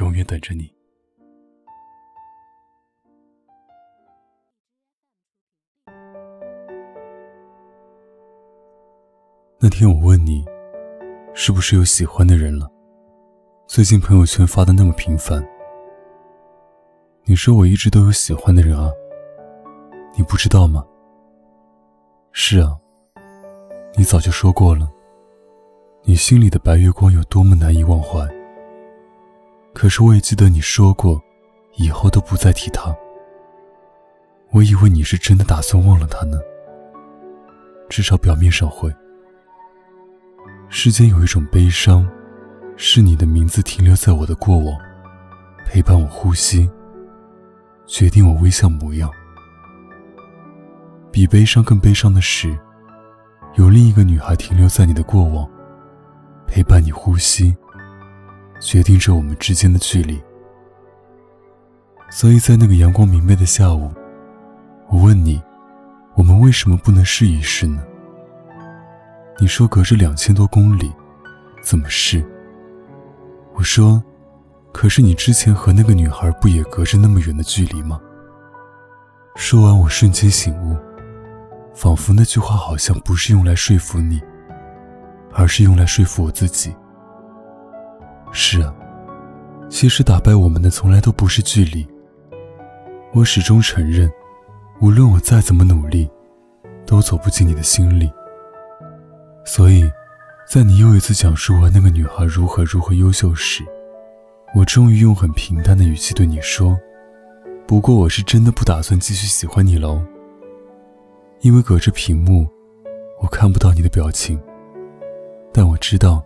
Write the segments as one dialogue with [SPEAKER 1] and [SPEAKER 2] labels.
[SPEAKER 1] 永远等着你。那天我问你，是不是有喜欢的人了？最近朋友圈发的那么频繁。你说我一直都有喜欢的人啊，你不知道吗？是啊，你早就说过了，你心里的白月光有多么难以忘怀。可是我也记得你说过，以后都不再提他。我以为你是真的打算忘了他呢，至少表面上会。世间有一种悲伤，是你的名字停留在我的过往，陪伴我呼吸。决定我微笑模样。比悲伤更悲伤的是，有另一个女孩停留在你的过往，陪伴你呼吸，决定着我们之间的距离。所以在那个阳光明媚的下午，我问你，我们为什么不能试一试呢？你说隔着两千多公里，怎么试？我说。可是你之前和那个女孩不也隔着那么远的距离吗？说完，我瞬间醒悟，仿佛那句话好像不是用来说服你，而是用来说服我自己。是啊，其实打败我们的从来都不是距离。我始终承认，无论我再怎么努力，都走不进你的心里。所以，在你又一次讲述完那个女孩如何如何优秀时，我终于用很平淡的语气对你说：“不过我是真的不打算继续喜欢你喽。因为隔着屏幕，我看不到你的表情。但我知道，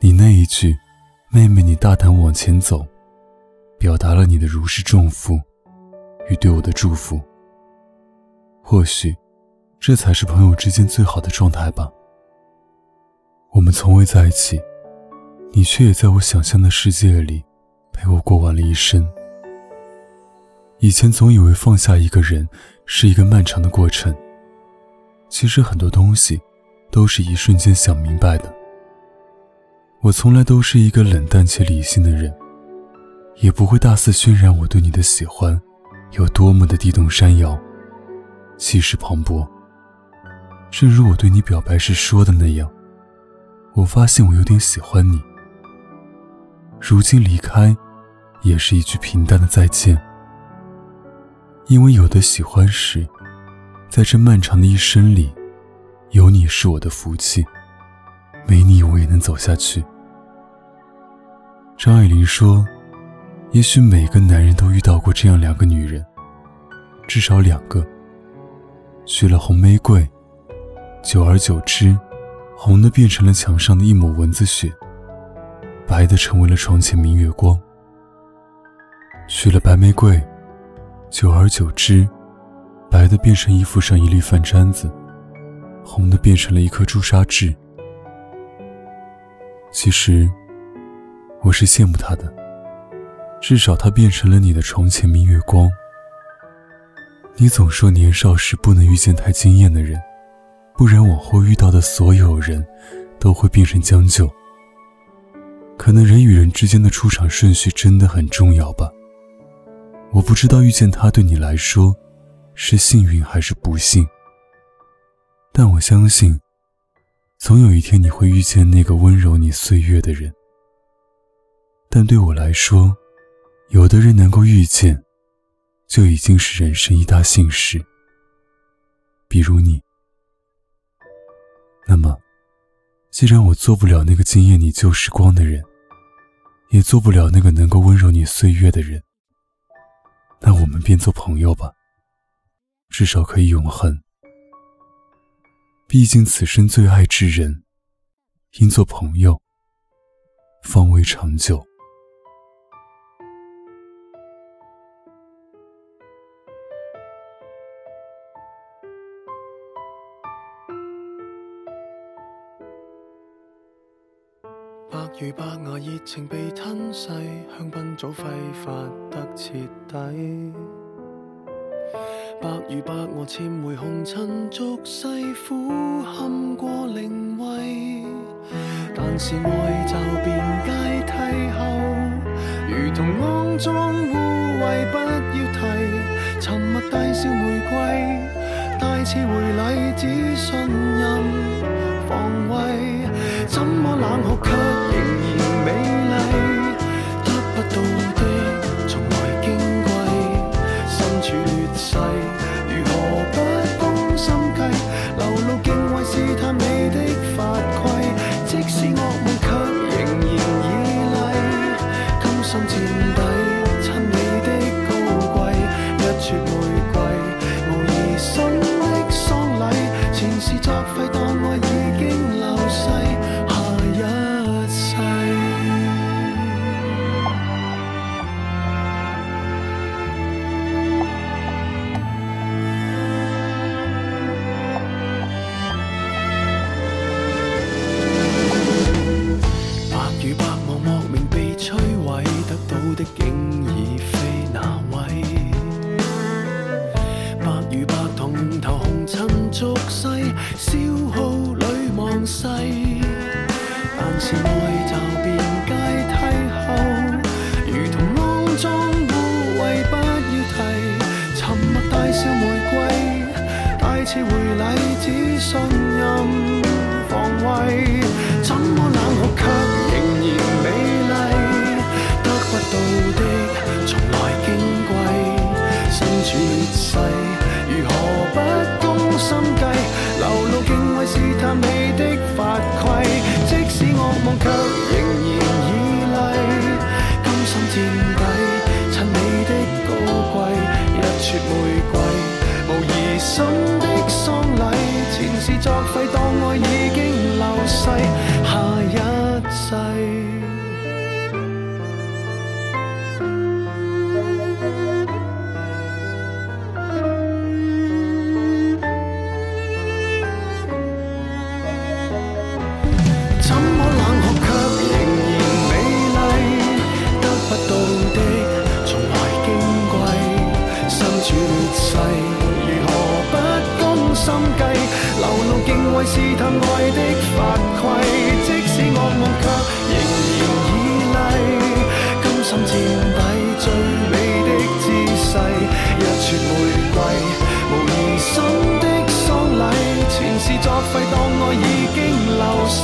[SPEAKER 1] 你那一句‘妹妹，你大胆往前走’，表达了你的如释重负与对我的祝福。或许，这才是朋友之间最好的状态吧。我们从未在一起，你却也在我想象的世界里。”陪我过完了一生。以前总以为放下一个人是一个漫长的过程，其实很多东西都是一瞬间想明白的。我从来都是一个冷淡且理性的人，也不会大肆渲染我对你的喜欢有多么的地动山摇、气势磅礴。正如我对你表白时说的那样，我发现我有点喜欢你。如今离开。也是一句平淡的再见，因为有的喜欢时，在这漫长的一生里，有你是我的福气，没你我也能走下去。张爱玲说：“也许每个男人都遇到过这样两个女人，至少两个。娶了红玫瑰，久而久之，红的变成了墙上的一抹蚊子血，白的成为了床前明月光。”娶了白玫瑰，久而久之，白的变成衣服上一粒饭粘子，红的变成了一颗朱砂痣。其实，我是羡慕他的，至少他变成了你的床前明月光。你总说年少时不能遇见太惊艳的人，不然往后遇到的所有人都会变成将就。可能人与人之间的出场顺序真的很重要吧。我不知道遇见他对你来说是幸运还是不幸，但我相信，总有一天你会遇见那个温柔你岁月的人。但对我来说，有的人能够遇见，就已经是人生一大幸事。比如你，那么，既然我做不了那个惊艳你旧时光的人，也做不了那个能够温柔你岁月的人。那我们便做朋友吧，至少可以永恒。毕竟此生最爱之人，应做朋友，方为长久。
[SPEAKER 2] 白如白牙，热情被吞噬，香槟早挥发得彻底。白如白我潜回红尘俗世，苦堪过灵位。但是爱就变阶梯后，如同肮脏污秽，不要提。沉默带笑玫瑰，带次回礼只信任防卫。怎么冷酷却仍然美丽？得不到的作废，当爱是爱就变阶梯后，如同肮脏污秽不要提。沉默带笑玫瑰，带刺回礼只信垫底，衬你的高贵，一撮玫瑰，无疑心的丧礼，前事作废，当爱已经流逝，處劣勢，如何不攻心计？流露敬畏试探爱的法规，即使恶梦却仍然绮丽，甘心垫底最美的姿势，一撮玫瑰，无疑心的丧礼，前事作废，当爱已经流逝，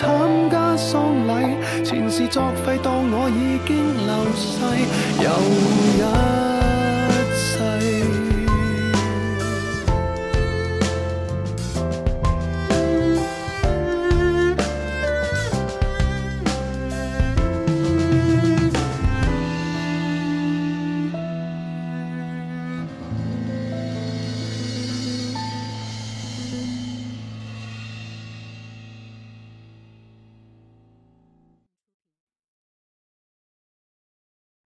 [SPEAKER 2] 参加丧礼，前事作废，当我已经流逝，又一